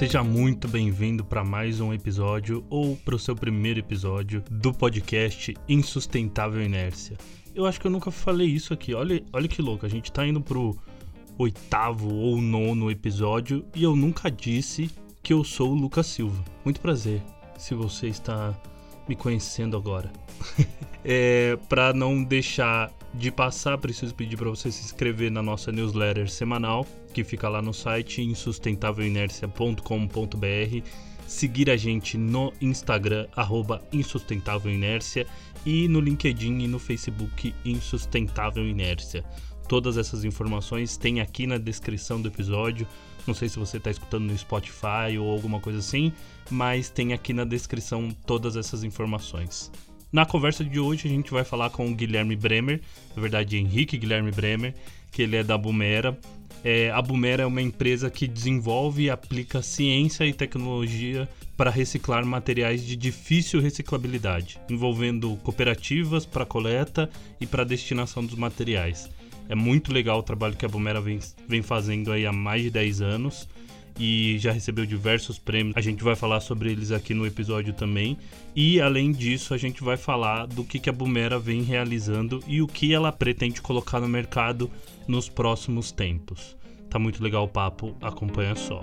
Seja muito bem-vindo para mais um episódio ou para o seu primeiro episódio do podcast Insustentável Inércia. Eu acho que eu nunca falei isso aqui. Olha, olha que louco, a gente tá indo pro oitavo ou nono episódio e eu nunca disse que eu sou o Lucas Silva. Muito prazer se você está me conhecendo agora. é, para não deixar de passar, preciso pedir para você se inscrever na nossa newsletter semanal, que fica lá no site insustentavelinercia.com.br, seguir a gente no Instagram @insustentávelinércia e no LinkedIn e no Facebook Insustentável Inércia. Todas essas informações tem aqui na descrição do episódio. Não sei se você está escutando no Spotify ou alguma coisa assim, mas tem aqui na descrição todas essas informações. Na conversa de hoje a gente vai falar com o Guilherme Bremer, na verdade Henrique Guilherme Bremer, que ele é da Bumera. É, a Bumera é uma empresa que desenvolve e aplica ciência e tecnologia para reciclar materiais de difícil reciclabilidade, envolvendo cooperativas para coleta e para destinação dos materiais. É muito legal o trabalho que a Bumera vem, vem fazendo aí há mais de 10 anos e já recebeu diversos prêmios. A gente vai falar sobre eles aqui no episódio também. E além disso, a gente vai falar do que, que a Bumera vem realizando e o que ela pretende colocar no mercado nos próximos tempos. Tá muito legal o papo, acompanha só.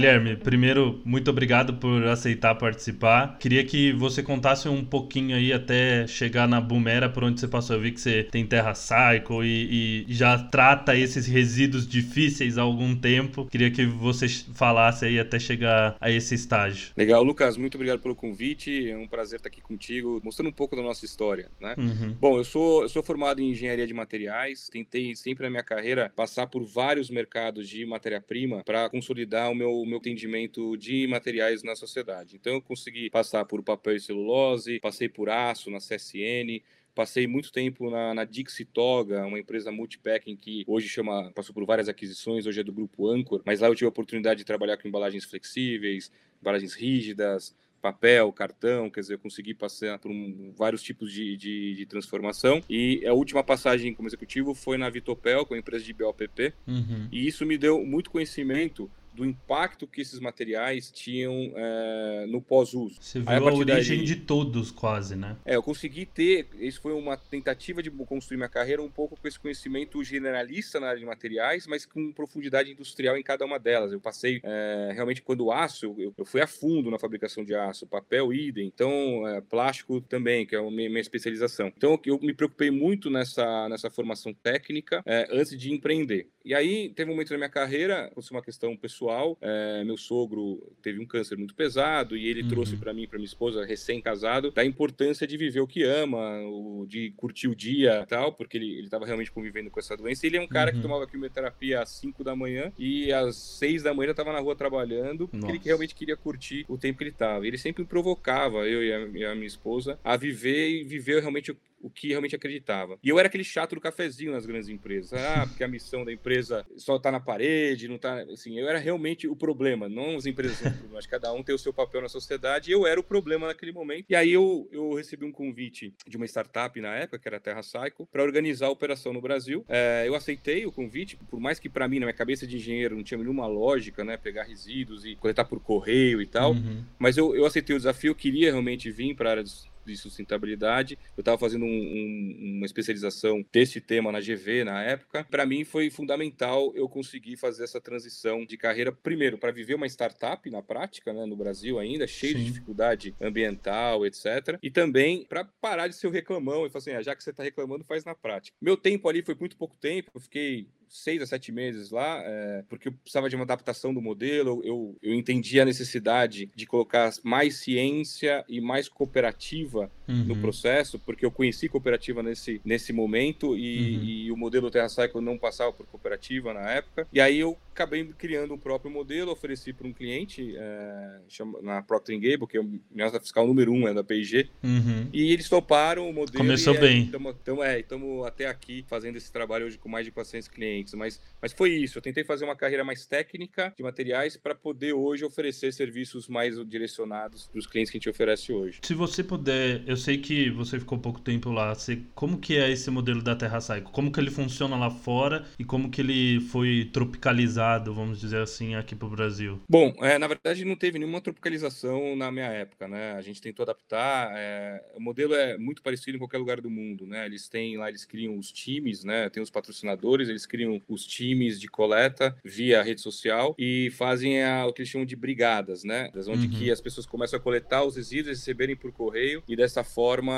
Guilherme, primeiro, muito obrigado por aceitar participar. Queria que você contasse um pouquinho aí até chegar na Bumera, por onde você passou. Eu vi que você tem Terra Cycle e, e já trata esses resíduos difíceis há algum tempo. Queria que você falasse aí até chegar a esse estágio. Legal, Lucas, muito obrigado pelo convite. É um prazer estar aqui contigo, mostrando um pouco da nossa história, né? Uhum. Bom, eu sou, eu sou formado em engenharia de materiais. Tentei sempre na minha carreira passar por vários mercados de matéria-prima para consolidar o meu meu entendimento de materiais na sociedade. Então eu consegui passar por papel e celulose, passei por aço na CSN, Passei muito tempo na, na Dixie Toga, uma empresa multipacking que hoje chama, passou por várias aquisições, hoje é do grupo Anchor, mas lá eu tive a oportunidade de trabalhar com embalagens flexíveis, embalagens rígidas, papel, cartão, quer dizer, eu consegui passar por um, vários tipos de, de, de, transformação. E a última passagem como executivo foi na Vitopel, com a empresa de BOPP, uhum. e isso me deu muito conhecimento do impacto que esses materiais tinham é, no pós-uso. Você viu Aí, a, a origem daí, de todos, quase, né? É, eu consegui ter, isso foi uma tentativa de construir minha carreira um pouco com esse conhecimento generalista na área de materiais, mas com profundidade industrial em cada uma delas. Eu passei, é, realmente, quando o aço, eu, eu, fui a fundo na fabricação de aço, papel, idem, então, é, plástico também, que é a minha, minha, especialização. Então, eu me preocupei muito nessa, nessa formação técnica antes de empreender. E aí, teve um momento na minha carreira, aconteceu uma questão pessoal, é, meu sogro teve um câncer muito pesado e ele uhum. trouxe para mim, para minha esposa, recém-casado, da importância de viver o que ama, o, de curtir o dia e tal, porque ele estava realmente convivendo com essa doença. Ele é um cara uhum. que tomava quimioterapia às 5 da manhã e às 6 da manhã já estava na rua trabalhando, porque Nossa. ele realmente queria curtir o tempo que ele estava. Ele sempre me provocava, eu e a, e a minha esposa, a viver e viver realmente o que realmente acreditava. E eu era aquele chato do cafezinho nas grandes empresas. Ah, porque a missão da empresa só tá na parede, não tá. Assim, eu era realmente o problema, não as empresas são o problema. Cada um tem o seu papel na sociedade e eu era o problema naquele momento. E aí eu, eu recebi um convite de uma startup na época, que era a Terra Cycle, para organizar a operação no Brasil. É, eu aceitei o convite, por mais que para mim, na minha cabeça de engenheiro, não tinha nenhuma lógica, né? Pegar resíduos e coletar por correio e tal. Uhum. Mas eu, eu aceitei o desafio, queria realmente vir para a área de sustentabilidade. Eu estava fazendo um, um, uma especialização desse tema na GV na época. Para mim foi fundamental eu conseguir fazer essa transição de carreira, primeiro, para viver uma startup na prática, né, no Brasil ainda, cheio Sim. de dificuldade ambiental, etc. E também para parar de ser o reclamão e falar assim, ah, já que você está reclamando, faz na prática. Meu tempo ali foi muito pouco tempo, eu fiquei seis a sete meses lá, é, porque eu precisava de uma adaptação do modelo, eu, eu entendi a necessidade de colocar mais ciência e mais cooperativa uhum. no processo, porque eu conheci cooperativa nesse, nesse momento e, uhum. e o modelo TerraCycle não passava por cooperativa na época, e aí eu acabei criando um próprio modelo, ofereci para um cliente é, na Procter Gamble, que é nota fiscal número um é da P&G, uhum. e eles toparam o modelo. Começou e, bem. Estamos é, é até aqui fazendo esse trabalho hoje com mais de 400 clientes, mas, mas foi isso. Eu tentei fazer uma carreira mais técnica de materiais para poder hoje oferecer serviços mais direcionados para os clientes que a gente oferece hoje. Se você puder, eu sei que você ficou pouco tempo lá, você, como que é esse modelo da Terra Cycle? Como que ele funciona lá fora e como que ele foi tropicalizado, vamos dizer assim, aqui para o Brasil? Bom, é, na verdade não teve nenhuma tropicalização na minha época, né? A gente tentou adaptar. É, o modelo é muito parecido em qualquer lugar do mundo, né? Eles têm lá, eles criam os times, né? Tem os patrocinadores, eles criam os times de coleta via rede social e fazem a, o que eles chamam de brigadas, né? Onde uhum. que as pessoas começam a coletar os resíduos, receberem por correio e dessa forma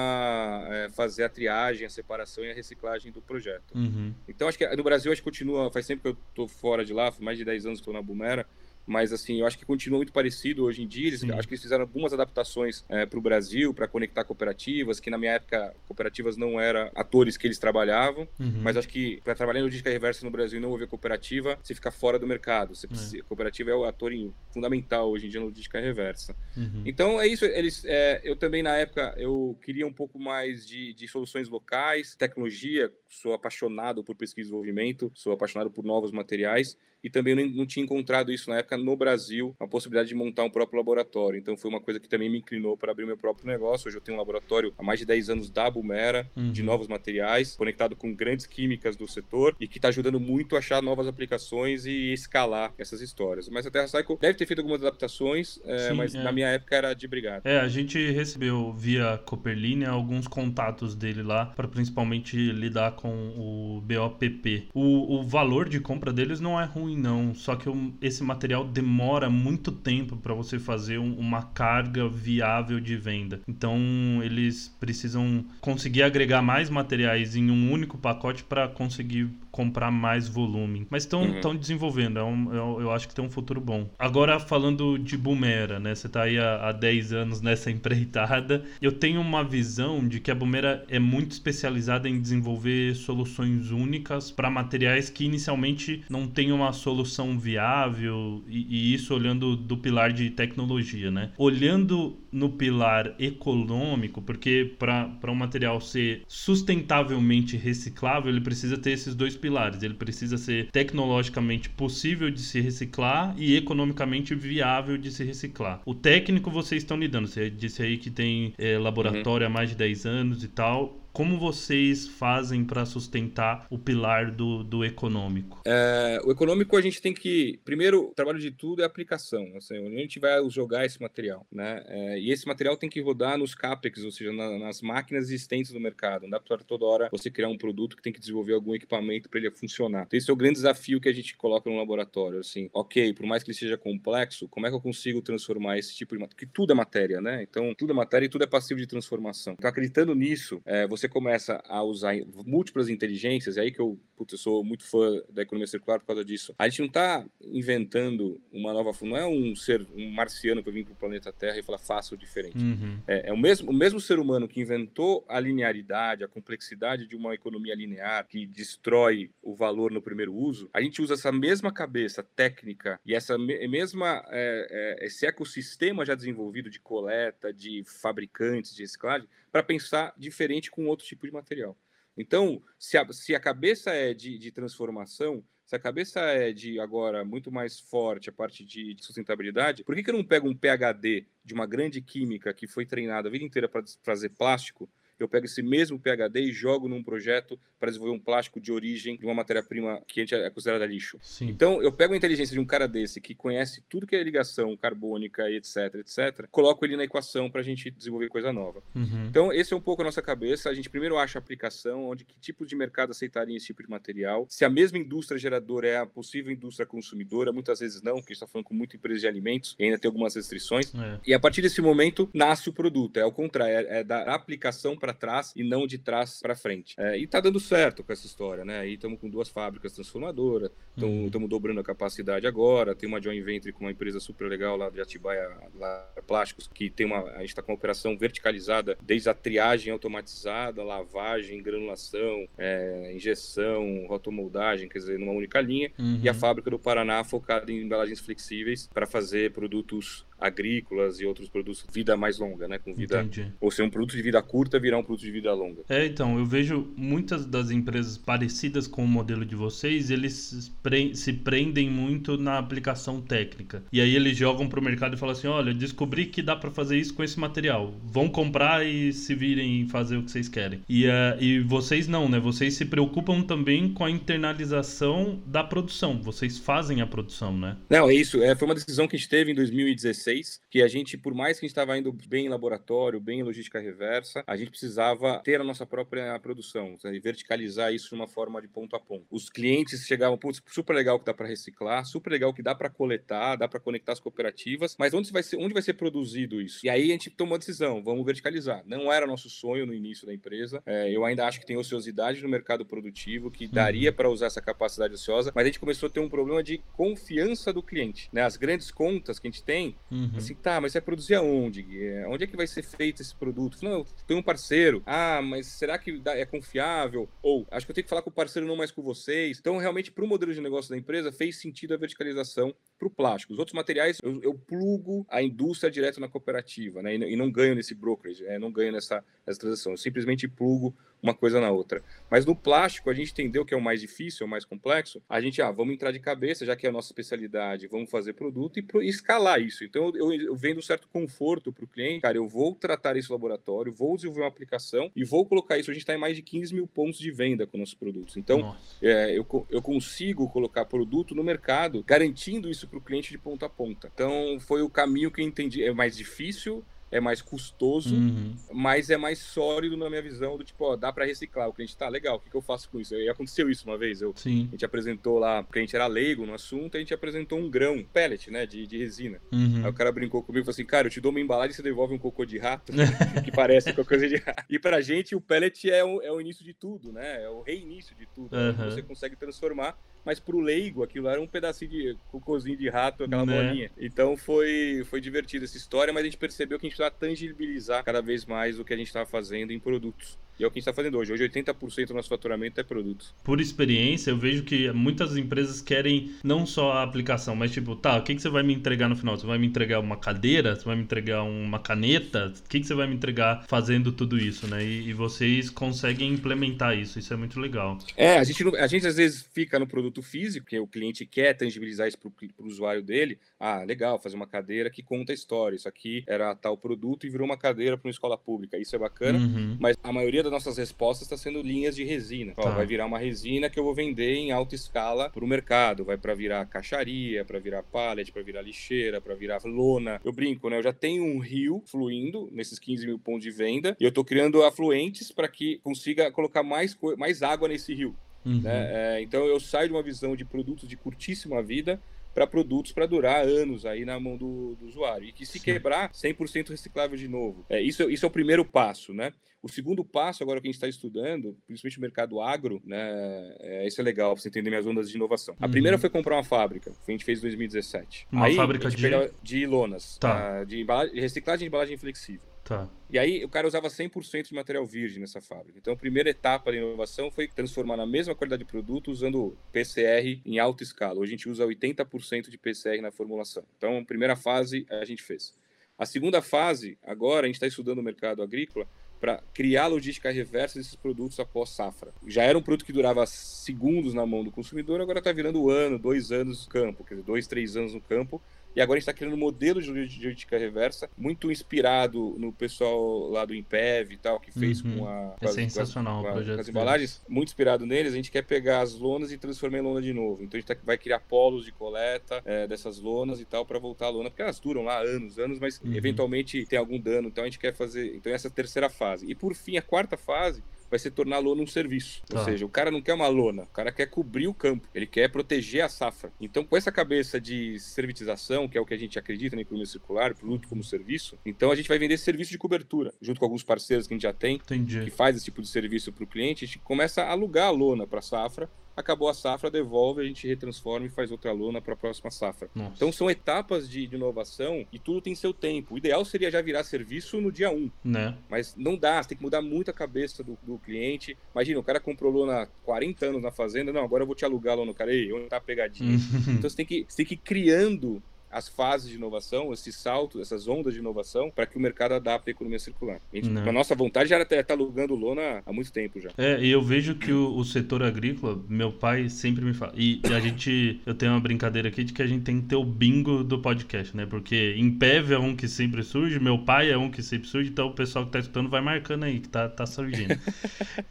é, fazer a triagem, a separação e a reciclagem do projeto. Uhum. Então acho que no Brasil acho que continua, faz tempo que eu tô fora de lá, mais de 10 anos que estou na Bumera, mas assim, eu acho que continua muito parecido hoje em dia. Eles, acho que eles fizeram algumas adaptações é, para o Brasil para conectar cooperativas, que na minha época cooperativas não eram atores que eles trabalhavam, uhum. mas acho que para trabalhar em logística reversa no Brasil e não haver cooperativa, você fica fora do mercado. Você precisa, é. Cooperativa é o ator fundamental hoje em dia na logística reversa. Uhum. Então é isso. Eles, é, eu também na época eu queria um pouco mais de, de soluções locais, tecnologia. Sou apaixonado por pesquisa e desenvolvimento, sou apaixonado por novos materiais e também não, não, tinha encontrado isso na época no Brasil, a possibilidade de montar um próprio laboratório. Então foi uma coisa que também me inclinou para abrir meu próprio negócio. Hoje eu tenho um laboratório há mais de 10 anos da Bumera, uhum. de novos materiais, conectado com grandes químicas do setor e que está ajudando muito a achar novas aplicações e escalar essas histórias. Mas a Terra Cycle deve ter feito algumas adaptações, é, Sim, mas é. na minha época era de brigada. É, a gente recebeu via Copperline alguns contatos dele lá para principalmente lidar com o BOPP. O, o valor de compra deles não é ruim não. Só que esse material demora muito tempo para você fazer um, uma carga viável de venda. Então, eles precisam conseguir agregar mais materiais em um único pacote para conseguir comprar mais volume. Mas estão uhum. desenvolvendo, é um, eu, eu, acho que tem um futuro bom. Agora, falando de Bumera, né? Você está aí há, há 10 anos nessa empreitada. Eu tenho uma visão de que a Bumera é muito especializada em desenvolver soluções únicas para materiais que inicialmente não têm uma solução viável, e, e isso olhando do pilar de tecnologia, né? Olhando no pilar econômico, porque para um material ser sustentavelmente reciclável, ele precisa ter esses dois pilares. Ele precisa ser tecnologicamente possível de se reciclar e economicamente viável de se reciclar. O técnico vocês estão lidando. Você disse aí que tem é, laboratório uhum. há mais de 10 anos e tal como vocês fazem para sustentar o pilar do, do econômico? É, o econômico a gente tem que. Primeiro, o trabalho de tudo é aplicação. Assim, onde a gente vai jogar esse material. Né? É, e esse material tem que rodar nos CAPEX, ou seja, na, nas máquinas existentes no mercado. Não dá para toda hora você criar um produto que tem que desenvolver algum equipamento para ele funcionar. Então, esse é o grande desafio que a gente coloca no laboratório. Assim, ok, por mais que ele seja complexo, como é que eu consigo transformar esse tipo de matéria? Porque tudo é matéria, né? Então, tudo é matéria e tudo é passivo de transformação. Então, acreditando nisso, é, você você começa a usar múltiplas inteligências, é aí que eu, putz, eu sou muito fã da economia circular por causa disso. A gente não está inventando uma nova, não é um ser, um marciano para vir para o planeta Terra e falar faça o diferente. Uhum. É, é, o mesmo, o mesmo ser humano que inventou a linearidade, a complexidade de uma economia linear que destrói o valor no primeiro uso. A gente usa essa mesma cabeça técnica e essa mesma é, é, esse ecossistema já desenvolvido de coleta, de fabricantes, de reciclagem para pensar diferente com outro tipo de material. Então, se a, se a cabeça é de, de, transformação, se a cabeça é de agora muito mais forte a parte de, de sustentabilidade, por que, que eu não pego um PhD de uma grande química que foi treinada a vida inteira para fazer plástico eu pego esse mesmo PHD e jogo num projeto para desenvolver um plástico de origem de uma matéria-prima que a gente é considerada lixo. Sim. Então, eu pego a inteligência de um cara desse que conhece tudo que é ligação carbônica, etc, etc, coloco ele na equação para a gente desenvolver coisa nova. Uhum. Então, esse é um pouco a nossa cabeça. A gente primeiro acha a aplicação, onde que tipo de mercado aceitaria esse tipo de material. Se a mesma indústria geradora é a possível indústria consumidora, muitas vezes não, porque a gente está falando com muita empresa de alimentos e ainda tem algumas restrições. É. E a partir desse momento nasce o produto. É o contrário, é, é da aplicação para para trás e não de trás para frente. É, e tá dando certo com essa história, né? Aí estamos com duas fábricas transformadoras, estamos uhum. dobrando a capacidade agora, tem uma joint venture com uma empresa super legal lá de Atibaia lá, Plásticos, que tem uma. A gente está com uma operação verticalizada, desde a triagem automatizada, lavagem, granulação, é, injeção, rotomoldagem, quer dizer, numa única linha, uhum. e a fábrica do Paraná focada em embalagens flexíveis para fazer produtos agrícolas e outros produtos vida mais longa, né? Com vida. Entendi. Ou ser um produto de vida curta virar um produto de vida longa. É, então, eu vejo muitas das empresas parecidas com o modelo de vocês, eles se prendem muito na aplicação técnica. E aí eles jogam para o mercado e falam assim: olha, descobri que dá para fazer isso com esse material. Vão comprar e se virem fazer o que vocês querem. E, uh, e vocês não, né? Vocês se preocupam também com a internalização da produção. Vocês fazem a produção, né? Não, é isso. É, foi uma decisão que a gente teve em 2016 que a gente, por mais que a gente estava indo bem em laboratório, bem em logística reversa, a gente precisava ter a nossa própria produção, e verticalizar isso de uma forma de ponto a ponto. Os clientes chegavam, putz, super legal que dá para reciclar, super legal que dá para coletar, dá para conectar as cooperativas, mas onde vai ser, onde vai ser produzido isso? E aí a gente tomou a decisão, vamos verticalizar. Não era nosso sonho no início da empresa. É, eu ainda acho que tem ociosidade no mercado produtivo que daria uhum. para usar essa capacidade ociosa, mas a gente começou a ter um problema de confiança do cliente. Né? As grandes contas que a gente tem, Uhum. Assim, tá, mas você vai produzir aonde? Onde é que vai ser feito esse produto? Não, eu tenho um parceiro. Ah, mas será que é confiável? Ou, acho que eu tenho que falar com o parceiro, não mais com vocês. Então, realmente, para o modelo de negócio da empresa, fez sentido a verticalização para o plástico. Os outros materiais, eu, eu, plugo a indústria direto na cooperativa, né? E, e não ganho nesse brokerage, é, não ganho nessa, nessa transação. Eu simplesmente plugo uma coisa na outra. Mas no plástico, a gente entendeu que é o mais difícil, é o mais complexo. A gente, ah, vamos entrar de cabeça, já que é a nossa especialidade, vamos fazer produto e, e escalar isso. Então, eu, eu vendo um certo conforto para o cliente, cara, eu vou tratar esse laboratório, vou desenvolver uma aplicação e vou colocar isso. A gente está em mais de 15 mil pontos de venda com nossos produtos. Então, é, eu, eu consigo colocar produto no mercado, garantindo isso para o cliente de ponta a ponta. Então, foi o caminho que eu entendi. É mais difícil, é mais custoso, uhum. mas é mais sólido na minha visão do tipo, ó, dá para reciclar. O cliente tá legal, o que, que, eu faço com isso? E aconteceu isso uma vez. Eu, Sim. A gente apresentou lá, porque a gente era leigo no assunto, a gente apresentou um grão, pellet, né, de, de resina. Uhum. Aí o cara brincou comigo e falou assim, cara, eu te dou uma embalagem e você devolve um cocô de rato, que parece com coisa de rato. E pra gente, o pellet é o, é o início de tudo, né? É o reinício de tudo. Uhum. Né? Você consegue transformar mas pro leigo aquilo era um pedacinho de cocôzinho de rato, aquela né? bolinha. Então foi, foi divertido essa história, mas a gente percebeu que a gente precisava tangibilizar cada vez mais o que a gente estava fazendo em produtos. E é o que a gente está fazendo hoje. Hoje 80% do nosso faturamento é produtos. Por experiência, eu vejo que muitas empresas querem não só a aplicação, mas tipo, tá, o que, que você vai me entregar no final? Você vai me entregar uma cadeira? Você vai me entregar uma caneta? O que, que você vai me entregar fazendo tudo isso, né? E, e vocês conseguem implementar isso. Isso é muito legal. É, a gente, a gente às vezes fica no produto físico, que o cliente quer tangibilizar isso para o usuário dele. Ah, legal, fazer uma cadeira que conta a história. Isso aqui era tal produto e virou uma cadeira para uma escola pública. Isso é bacana, uhum. mas a maioria das nossas respostas está sendo linhas de resina. Ó, tá. Vai virar uma resina que eu vou vender em alta escala para o mercado. Vai para virar caixaria, para virar pallet, para virar lixeira, para virar lona. Eu brinco, né? Eu já tenho um rio fluindo nesses 15 mil pontos de venda e eu estou criando afluentes para que consiga colocar mais, mais água nesse rio. Uhum. Né? É, então eu saio de uma visão de produtos de curtíssima vida para produtos para durar anos aí na mão do, do usuário. E que se Sim. quebrar, 100% reciclável de novo. É, isso, isso é o primeiro passo, né? O segundo passo, agora que a gente está estudando, principalmente o mercado agro, né? É, isso é legal para você entender minhas ondas de inovação. A uhum. primeira foi comprar uma fábrica, que a gente fez em 2017. Uma aí, fábrica de... de lonas, tá. uh, de, embalagem, de reciclagem de embalagem flexível. Tá. E aí o cara usava 100% de material virgem nessa fábrica. Então a primeira etapa da inovação foi transformar na mesma qualidade de produto usando PCR em alta escala. Hoje a gente usa 80% de PCR na formulação. Então a primeira fase a gente fez. A segunda fase, agora a gente está estudando o mercado agrícola para criar logística reversa desses produtos após safra. Já era um produto que durava segundos na mão do consumidor, agora está virando um ano, dois anos no campo, quer dizer, dois, três anos no campo, e agora a gente está criando um modelo de logística reversa, muito inspirado no pessoal lá do Impev e tal, que fez uhum. com a. Com é as, sensacional com, as, o projeto. Com as embalagens, deles. muito inspirado neles. A gente quer pegar as lonas e transformar em lona de novo. Então a gente tá, vai criar polos de coleta é, dessas lonas e tal, para voltar a lona, porque elas duram lá anos, anos, mas uhum. eventualmente tem algum dano. Então a gente quer fazer. Então essa é a terceira fase. E por fim, a quarta fase vai se tornar a lona um serviço. Ou Tá. seja, o cara não quer uma lona, o cara quer cobrir o campo, ele quer proteger a safra. Então, com essa cabeça de servitização, que é o que a gente acredita na economia circular, produto como serviço, então a gente vai vender serviço de cobertura, junto com alguns parceiros que a gente já tem, que Entendi. faz esse tipo de serviço para o cliente, a gente começa a alugar a lona para a safra, acabou a safra, devolve, a gente retransforma e faz outra lona para a próxima safra. Nossa. Então são etapas de, de inovação e tudo tem seu tempo. O ideal seria já virar serviço no dia 1, Né? mas não dá, você tem que mudar muito a cabeça do, do cliente. Imagina, o cara comprou lona há 40 anos na fazenda, não, agora eu vou te alugar lona, cara, ei, onde tá a pegadinha? Então você tem que, você tem que ir criando as fases de inovação, esses saltos, essas ondas de inovação, para que o mercado adapte a economia circular. A, gente, Né. a nossa vontade já está tá alugando lona há muito tempo já. É, e eu vejo que o, o setor agrícola, meu pai sempre me fala. E, e a gente, eu tenho uma brincadeira aqui de que a gente tem que ter o bingo do podcast, né? Porque Impev é um que sempre surge, meu pai é um que sempre surge, então o pessoal que tá escutando vai marcando aí, que tá, tá surgindo.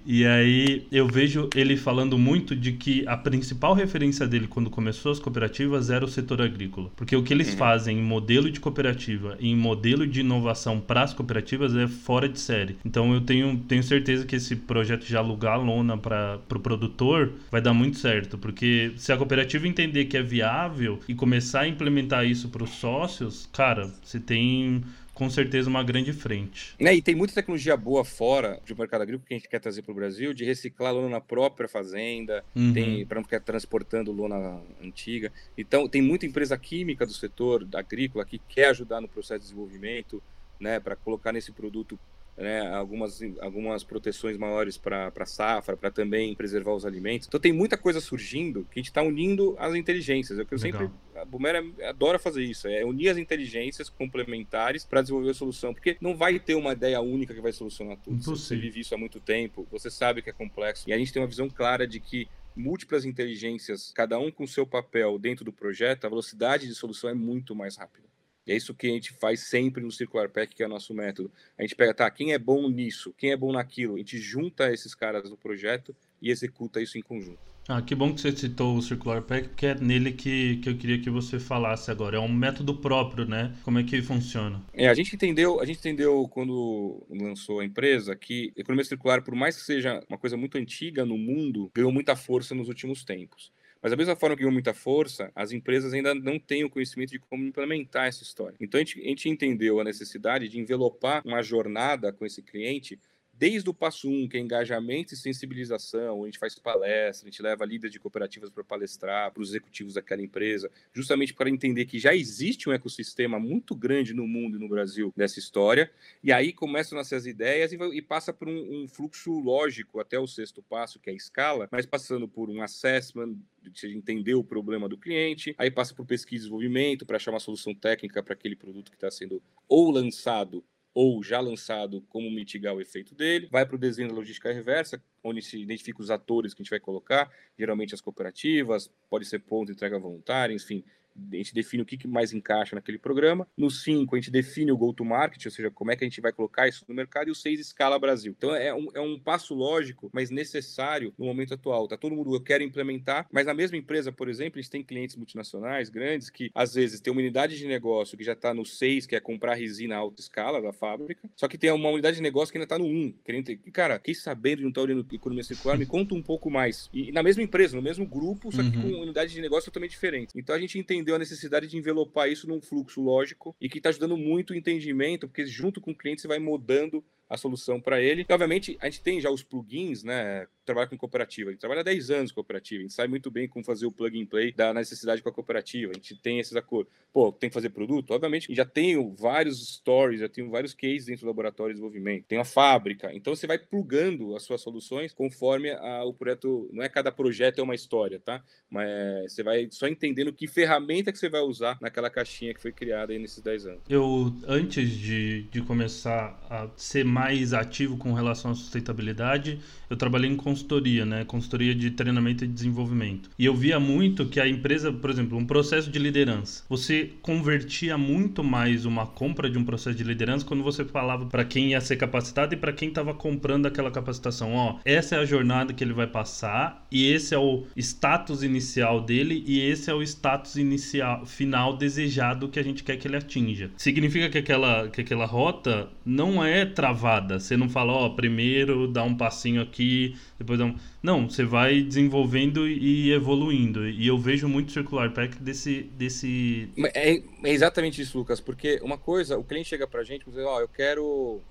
e aí eu vejo ele falando muito de que a principal referência dele quando começou as cooperativas era o setor agrícola. Porque o que eles fazem em modelo de cooperativa e em modelo de inovação para as cooperativas é fora de série. Então eu tenho, tenho certeza que esse projeto de alugar a lona para o pro produtor vai dar muito certo. Porque se a cooperativa entender que é viável e começar a implementar isso para os sócios, cara, você tem com certeza uma grande frente. Né, e tem muita tecnologia boa fora do mercado agrícola que a gente quer trazer para o Brasil, de reciclar lona na própria fazenda, Uhum. tem para não ficar transportando lona antiga. Então, tem muita empresa química do setor agrícola que quer ajudar no processo de desenvolvimento, né, para colocar nesse produto né, algumas, algumas proteções maiores para safra, para também preservar os alimentos. Então, tem muita coisa surgindo que a gente está unindo as inteligências. É o que eu Legal. sempre. A Bumera adora fazer isso, é unir as inteligências complementares para desenvolver a solução, porque não vai ter uma ideia única que vai solucionar tudo. Você- vive isso há muito tempo, você sabe que é complexo, e a gente tem uma visão clara de que múltiplas inteligências, cada um com seu papel dentro do projeto, a velocidade de solução é muito mais rápida. E é isso que a gente faz sempre no Circular Pack, que é o nosso método. A gente pega, tá, quem é bom nisso, quem é bom naquilo, a gente junta esses caras no projeto e executa isso em conjunto. Ah, que bom que você citou o Circular Pack, porque é nele que, que eu queria que você falasse agora. É um método próprio, né? Como é que funciona? É, a gente entendeu, a gente entendeu quando lançou a empresa que economia circular, por mais que seja uma coisa muito antiga no mundo, ganhou muita força nos últimos tempos. Mas da mesma forma que ganhou muita força, as empresas ainda não têm o conhecimento de como implementar essa história. Então a gente, a gente entendeu a necessidade de envelopar uma jornada com esse cliente desde o passo um, que é engajamento e sensibilização, a gente faz palestra, a gente leva líderes de cooperativas para palestrar, para os executivos daquela empresa, justamente para entender que já existe um ecossistema muito grande no mundo e no Brasil dessa história, e aí começam a nascer as ideias e, e passa por um, um fluxo lógico até o sexto passo, que é a escala, mas passando por um assessment, de entender o problema do cliente, aí passa por pesquisa e desenvolvimento para achar uma solução técnica para aquele produto que está sendo ou lançado ou já lançado, como mitigar o efeito dele. Vai para o desenho da logística reversa, onde se identifica os atores que a gente vai colocar, geralmente as cooperativas, pode ser ponto de entrega voluntária, enfim. A gente define o que mais encaixa naquele programa. No 5, a gente define o go-to-market, ou seja, como é que a gente vai colocar isso no mercado. E o 6, escala Brasil. Então, é um, é um passo lógico, mas necessário no momento atual. Tá todo mundo, eu quero implementar, mas na mesma empresa, por exemplo, a gente tem clientes multinacionais grandes que, às vezes, tem uma unidade de negócio que já está no 6, que é comprar resina alta escala da fábrica, só que tem uma unidade de negócio que ainda está no 1. Querendo ter... e, Cara, quem sabendo de não estar olhando economia circular, me conta um pouco mais. E na mesma empresa, no mesmo grupo, só que Uhum. com unidade de negócio totalmente diferente. Então a gente entendeu a necessidade de envelopar isso num fluxo lógico e que está ajudando muito o entendimento, porque junto com o cliente você vai mudando a solução para ele. E, obviamente, a gente tem já os plugins, né? Trabalha com cooperativa. A gente trabalha há 10 anos com cooperativa. A gente sabe muito bem como fazer o plug and play da necessidade com a cooperativa. A gente tem esses acordos. Pô, tem que fazer produto? Obviamente, já tenho vários stories, já tenho vários cases dentro do laboratório de desenvolvimento. Tem a fábrica. Então, você vai plugando as suas soluções conforme a- o projeto. Não é cada projeto é uma história, tá? Mas você vai só entendendo que ferramenta que você vai usar naquela caixinha que foi criada aí nesses 10 anos. Eu, antes de, de começar a ser mais ativo com relação à sustentabilidade, eu trabalhei em consultoria, né? Consultoria de treinamento e desenvolvimento. E eu via muito que a empresa, por exemplo, um processo de liderança, você convertia muito mais uma compra de um processo de liderança quando você falava para quem ia ser capacitado e para quem estava comprando aquela capacitação. Ó, essa é a jornada que ele vai passar e esse é o status inicial dele e esse é o status inicial final desejado que a gente quer que ele atinja. Significa que aquela, que aquela rota não é travada. Você não fala, ó, primeiro dá um passinho aqui, depois dá um. Não, você vai desenvolvendo e evoluindo. E eu vejo muito Circular Pack desse. desse... É, é exatamente isso, Lucas, porque uma coisa, o cliente chega pra gente e diz, ó, eu quero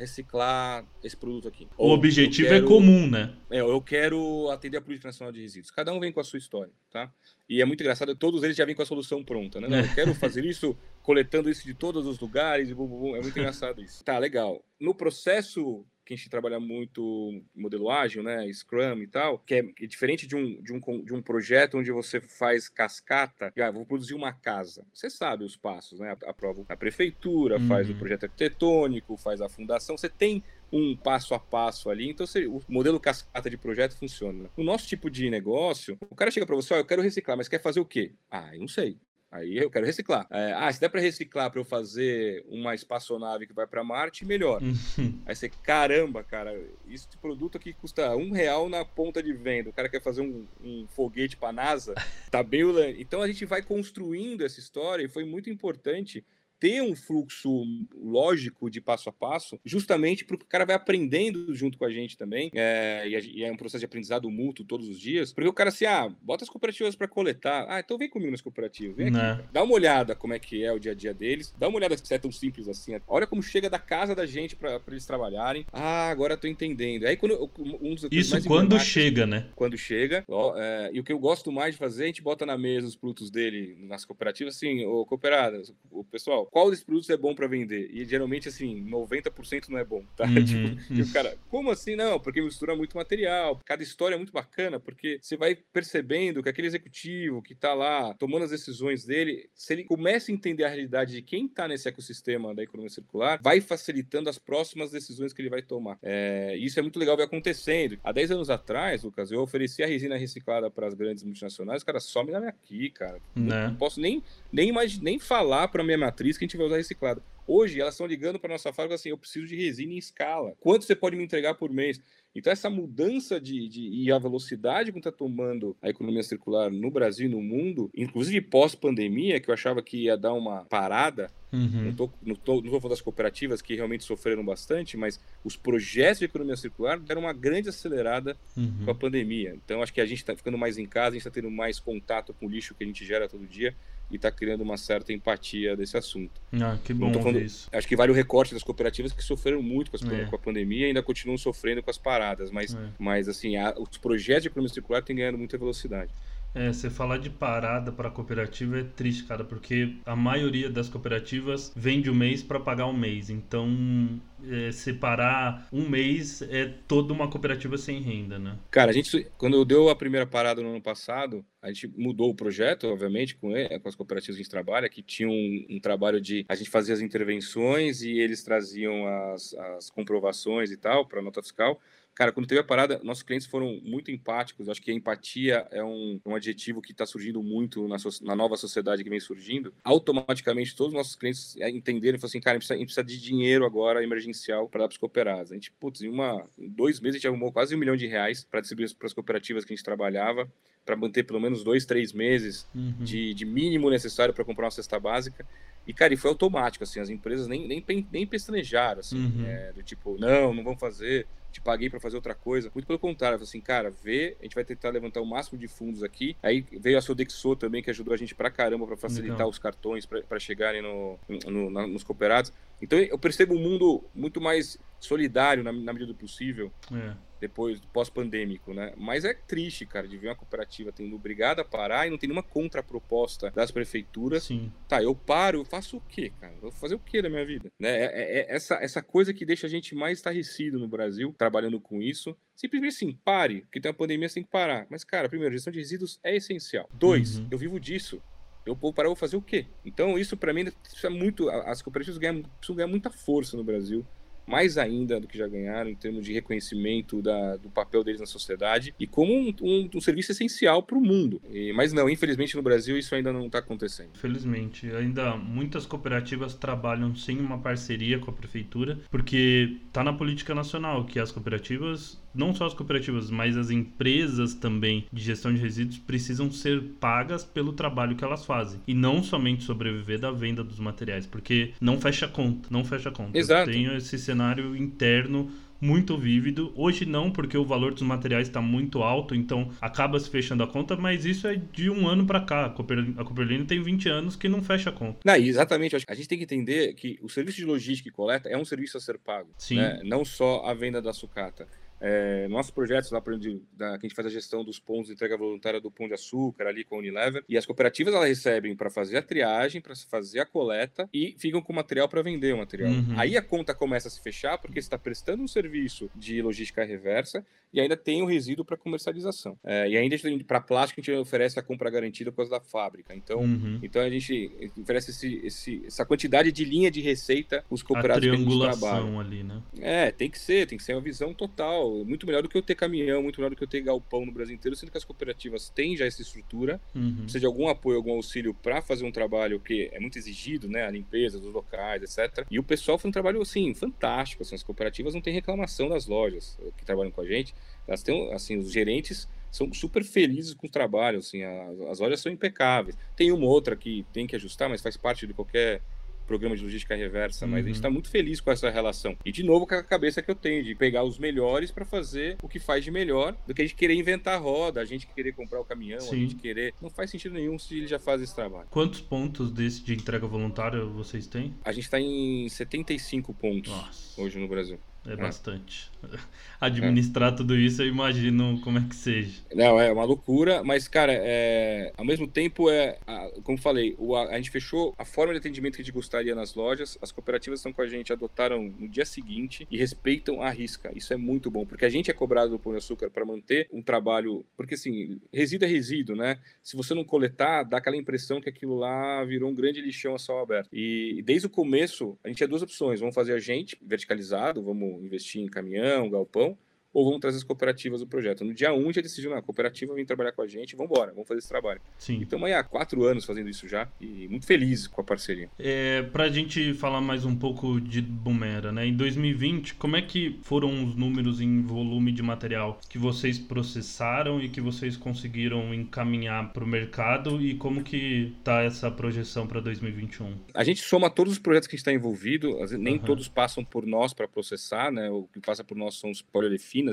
reciclar esse produto aqui. O Ou objetivo é quero, é comum, né? É, eu quero atender a Política Nacional de Resíduos. Cada um vem com a sua história, tá? E é muito engraçado, todos eles já vêm com a solução pronta, né? Não, eu quero fazer isso coletando isso de todos os lugares, e bum, bum, bum. é muito engraçado isso. Tá, legal. No processo que a gente trabalha muito modelo ágil, né, Scrum e tal, que é diferente de um, de um, de um projeto onde você faz cascata, ah, vou produzir uma casa. Você sabe os passos, né? Aprova a prefeitura, uhum. faz o uhum. projeto arquitetônico, faz a fundação, você tem um passo a passo ali. Então, você, o modelo cascata de projeto funciona. No nosso tipo de negócio, o cara chega para você, ó, oh, eu quero reciclar, mas quer fazer o quê? Ah, eu não sei. Aí eu quero reciclar. É, ah, se der para reciclar para eu fazer uma espaçonave que vai para Marte, melhor. Aí você, caramba, cara, isso de produto aqui custa um real na ponta de venda. O cara quer fazer um, um foguete para NASA, tá bem. Então a gente vai construindo essa história e foi muito importante ter um fluxo lógico de passo a passo, justamente porque o cara vai aprendendo junto com a gente também, é, e, é um processo de aprendizado mútuo todos os dias, porque o cara assim, ah, bota as cooperativas para coletar, ah, então vem comigo nas cooperativas, vem aqui, né. dá uma olhada como é que é o dia a dia deles, dá uma olhada se é tão simples assim, olha como chega da casa da gente para eles trabalharem, ah, agora tô entendendo. Aí quando um dos Isso quando chega, né? Quando chega, ó, é, e o que eu gosto mais de fazer, a gente bota na mesa os produtos dele nas cooperativas, assim, ô cooperadas, o pessoal, qual desses produtos é bom para vender? E geralmente, assim, 90% não é bom, tá? Uhum, tipo, e o cara, como assim não? Porque mistura muito material. Cada história é muito bacana, porque você vai percebendo que aquele executivo que tá lá tomando as decisões dele, se ele começa a entender a realidade de quem tá nesse ecossistema da economia circular, vai facilitando as próximas decisões que ele vai tomar. É, isso é muito legal ver acontecendo. Há 10 anos atrás, Lucas, eu ofereci a resina reciclada para as grandes multinacionais, os caras some aqui, cara. Né? Não posso nem, nem, nem falar para minha matriz que a gente vai usar reciclado. Hoje, elas estão ligando para nossa fábrica assim: eu preciso de resina em escala. Quanto você pode me entregar por mês? Então, essa mudança de, de e a velocidade que está tomando a economia circular no Brasil e no mundo, inclusive pós-pandemia, que eu achava que ia dar uma parada, uhum. não, tô, não, tô, não falando das cooperativas que realmente sofreram bastante, mas os projetos de economia circular deram uma grande acelerada uhum. com a pandemia. Então, acho que a gente está ficando mais em casa, a gente está tendo mais contato com o lixo que a gente gera todo dia e está criando uma certa empatia desse assunto. Ah, que bom falando, isso. Acho que vale o recorte das cooperativas que sofreram muito com, as, é. com a pandemia e ainda continuam sofrendo com as paradas, mas, é. mas assim, a, os projetos de economia circular têm ganhando muita velocidade. É, você falar de parada para cooperativa é triste, cara, porque a maioria das cooperativas vende um mês para pagar um mês. Então, é, separar um mês é toda uma cooperativa sem renda, né? Cara, a gente, quando deu a primeira parada no ano passado, a gente mudou o projeto, obviamente, com, ele, com as cooperativas que a gente trabalha, que tinham um, um, trabalho de. A gente fazia as intervenções e eles traziam as, as comprovações e tal para a nota fiscal. Cara, quando teve a parada, nossos clientes foram muito empáticos. Acho que a empatia é um, um adjetivo que está surgindo muito na, so, na, nova sociedade que vem surgindo. Automaticamente, todos os nossos clientes é, entenderam e falaram assim: cara, a gente, precisa, a gente precisa de dinheiro agora emergencial para dar para os cooperados. A gente, putz, em, uma, em dois meses a gente arrumou quase um milhão de reais para distribuir para as cooperativas que a gente trabalhava, para manter pelo menos dois, três meses uhum. de, de mínimo necessário para comprar uma cesta básica. E, cara, e foi automático, assim, as empresas nem, nem, nem pestanejaram, assim, uhum. é, do tipo, não, não vão fazer te paguei para fazer outra coisa. Muito pelo contrário, assim, cara, vê, a gente vai tentar levantar o máximo de fundos aqui. Aí veio a Sodexo também, que ajudou a gente pra caramba para facilitar Legal. os cartões para chegarem no, no, no, nos cooperados. Então eu percebo um mundo muito mais solidário na, na medida do possível. É depois do pós-pandêmico, né? Mas é triste, cara, de ver uma cooperativa tendo obrigada a parar e não tem nenhuma contraproposta das prefeituras. Sim. Tá, eu paro, eu faço o quê, cara? Eu vou fazer o quê da minha vida? Né? É, é, é essa, essa coisa que deixa a gente mais estarrecido no Brasil, trabalhando com isso. Simplesmente assim, pare, porque tem uma pandemia, você tem que parar. Mas, cara, primeiro, gestão de resíduos é essencial. Dois, uhum. eu vivo disso eu vou parar, eu vou fazer o quê? Então, isso para mim, isso é muito. As cooperativas ganham, precisam ganhar muita força no Brasil mais ainda do que já ganharam em termos de reconhecimento da, do papel deles na sociedade e como um, um, um serviço essencial para o mundo. E, mas não, infelizmente no Brasil isso ainda não está acontecendo. Infelizmente, ainda muitas cooperativas trabalham sem uma parceria com a prefeitura, porque está na política nacional que as cooperativas não só as cooperativas, mas as empresas também de gestão de resíduos precisam ser pagas pelo trabalho que elas fazem e não somente sobreviver da venda dos materiais, porque não fecha conta, não fecha conta. Exato. Eu tenho esse cenário interno muito vívido. Hoje não, porque o valor dos materiais está muito alto, então acaba se fechando a conta, mas isso é de um ano para cá. A Cooperlino tem 20 anos que não fecha a conta. Não, exatamente. A gente tem que entender que o serviço de logística e coleta é um serviço a ser pago. Sim. Né? Não só a venda da sucata. É, nossos projetos lá, por exemplo, da, que a gente faz a gestão dos pontos de entrega voluntária do Pão de Açúcar ali com a Unilever, e as cooperativas elas recebem para fazer a triagem, para fazer a coleta e ficam com material para vender o material. Uhum. Aí a conta começa a se fechar porque você está prestando um serviço de logística reversa e ainda tem o resíduo para comercialização. É, e ainda para plástico a gente oferece a compra garantida por causa da fábrica. Então, Uhum. então a gente oferece esse, esse- essa quantidade de linha de receita os cooperados a que a gente trabalha. ali, né? É, tem que ser, tem que ser uma visão total. Muito melhor do que eu ter caminhão, muito melhor do que eu ter galpão no Brasil inteiro, sendo que as cooperativas têm já essa estrutura, Uhum. precisa de algum apoio, algum auxílio para fazer um trabalho que é muito exigido, né? A limpeza dos locais, etc. E o pessoal faz um trabalho, assim, fantástico. Assim, as cooperativas não têm reclamação das lojas que trabalham com a gente. Elas têm, assim, os gerentes são super felizes com o trabalho, assim, as, as lojas são impecáveis. Tem uma outra que tem que ajustar, mas faz parte de qualquer programa de logística reversa, mas a gente Uhum. está muito feliz com essa relação. E de novo com a cabeça que eu tenho de pegar os melhores para fazer o que faz de melhor, do que a gente querer inventar a roda, a gente querer comprar o caminhão, a Sim. gente querer. Não faz sentido nenhum se ele já faz esse trabalho. Quantos pontos desse de entrega voluntária vocês têm? A gente está em 75 pontos Nossa, hoje no Brasil. É bastante. Administrar tudo isso, eu imagino como é que seja. Não, é uma loucura, mas, cara, é... ao mesmo tempo, é... a- como falei, o... a... a gente fechou a forma de atendimento que a gente gostaria nas lojas, as cooperativas estão com a gente, adotaram no dia seguinte e respeitam a risca. Isso é muito bom, porque a gente é cobrado do Pão de Açúcar para manter um trabalho, porque assim, resíduo é resíduo, né? Se você não coletar, dá aquela impressão que aquilo lá virou um grande lixão a céu aberto. E desde o começo, a gente tinha duas opções, vamos fazer a gente verticalizado, vamos investir em caminhão, galpão, ou vamos trazer as cooperativas do projeto. No dia 1, a gente decidiu, não, a cooperativa vem trabalhar com a gente, vamos embora, vamos fazer esse trabalho. Sim. E estamos aí há quatro anos fazendo isso já, e muito felizes com a parceria. É, pra gente falar mais um pouco de Bumera, né? Em 2020, como é que foram os números em volume de material que vocês processaram e que vocês conseguiram encaminhar para o mercado e como que tá essa projeção para 2021? A gente soma todos os projetos que a gente está envolvido, nem Aham. todos passam por nós para processar, né? O que passa por nós são os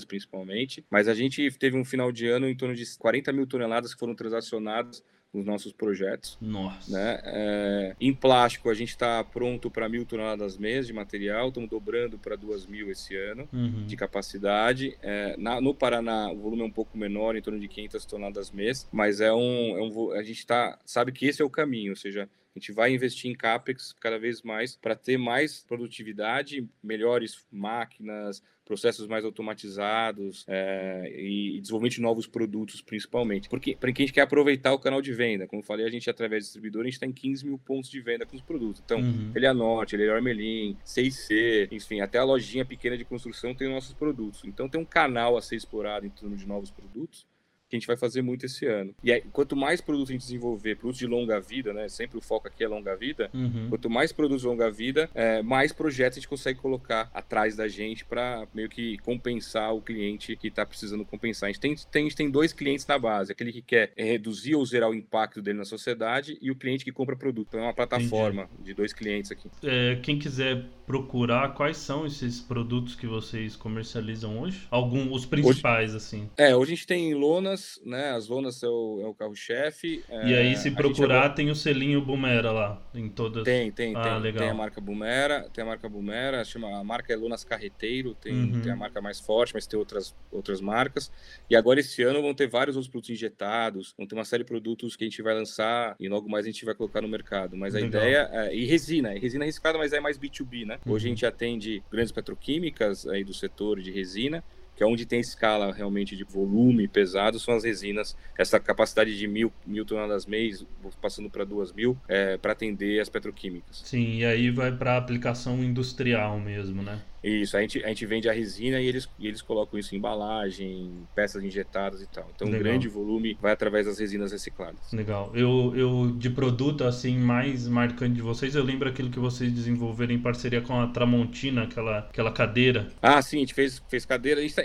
principalmente, mas a gente teve um final de ano em torno de 40 mil toneladas que foram transacionadas nos nossos projetos. Nossa. né? É, em plástico, a gente está pronto para mil toneladas mês de material, estamos dobrando para duas mil esse ano Uhum. de capacidade. É, na- no Paraná, o volume é um pouco menor, em torno de 500 toneladas mês, mas é um, é um a gente tá, sabe que esse é o caminho, ou seja, a gente vai investir em CAPEX cada vez mais para ter mais produtividade, melhores máquinas, processos mais automatizados é, e, desenvolvimento de novos produtos, principalmente. Porque, porque a gente quer aproveitar o canal de venda. Como eu falei, a gente, através do distribuidor, a gente está em 15 mil pontos de venda com os produtos. Então, Uhum. ele é Norte, ele é Armelin, 6C, enfim, até a lojinha pequena de construção tem os nossos produtos. Então tem um canal a ser explorado em torno de novos produtos que a gente vai fazer muito esse ano. E aí, quanto mais produtos a gente desenvolver, produtos de longa vida, né? Sempre o foco aqui é longa vida. Uhum. Quanto mais produtos de longa vida, é, mais projetos a gente consegue colocar atrás da gente para meio que compensar o cliente que está precisando compensar. A gente tem, tem, a gente tem dois clientes na base: aquele que quer é, reduzir ou zerar o impacto dele na sociedade e o cliente que compra produto. Então é uma plataforma de dois clientes aqui. É, quem quiser procurar, quais são esses produtos que vocês comercializam hoje? Algum, os principais, assim. É, hoje a gente tem lonas, né? As lonas é o, é o carro-chefe. e é, aí, a se procurar, agora- tem o selinho Bumera lá, em todas. Tem, tem, Ah, tem. legal. Tem a marca Bumera, tem a marca Bumera, chama, a marca é Lonas Carreteiro, tem, Uhum. tem a marca mais forte, mas tem outras, outras marcas. E agora esse ano vão ter vários outros produtos injetados, vão ter uma série de produtos que a gente vai lançar e logo mais a gente vai colocar no mercado. Mas a Legal. ideia é, e resina, e resina reciclada, mas é mais B2B, né? Hoje a Uhum. gente atende grandes petroquímicas aí do setor de resina, que é onde tem escala realmente de volume pesado, são as resinas. Essa capacidade de mil, mil toneladas mês, passando para duas mil, é, para atender as petroquímicas. Sim, e aí vai para aplicação industrial mesmo, né? Isso, a gente, a gente vende a resina e eles, e eles colocam isso em embalagem, peças injetadas e tal. Então, Legal. um grande volume vai através das resinas recicladas. Legal. Eu, eu, de produto, assim, mais marcante de vocês, eu lembro aquilo que vocês desenvolveram em parceria com a Tramontina, aquela, aquela cadeira. Ah, sim, a gente fez, fez cadeira. Isso,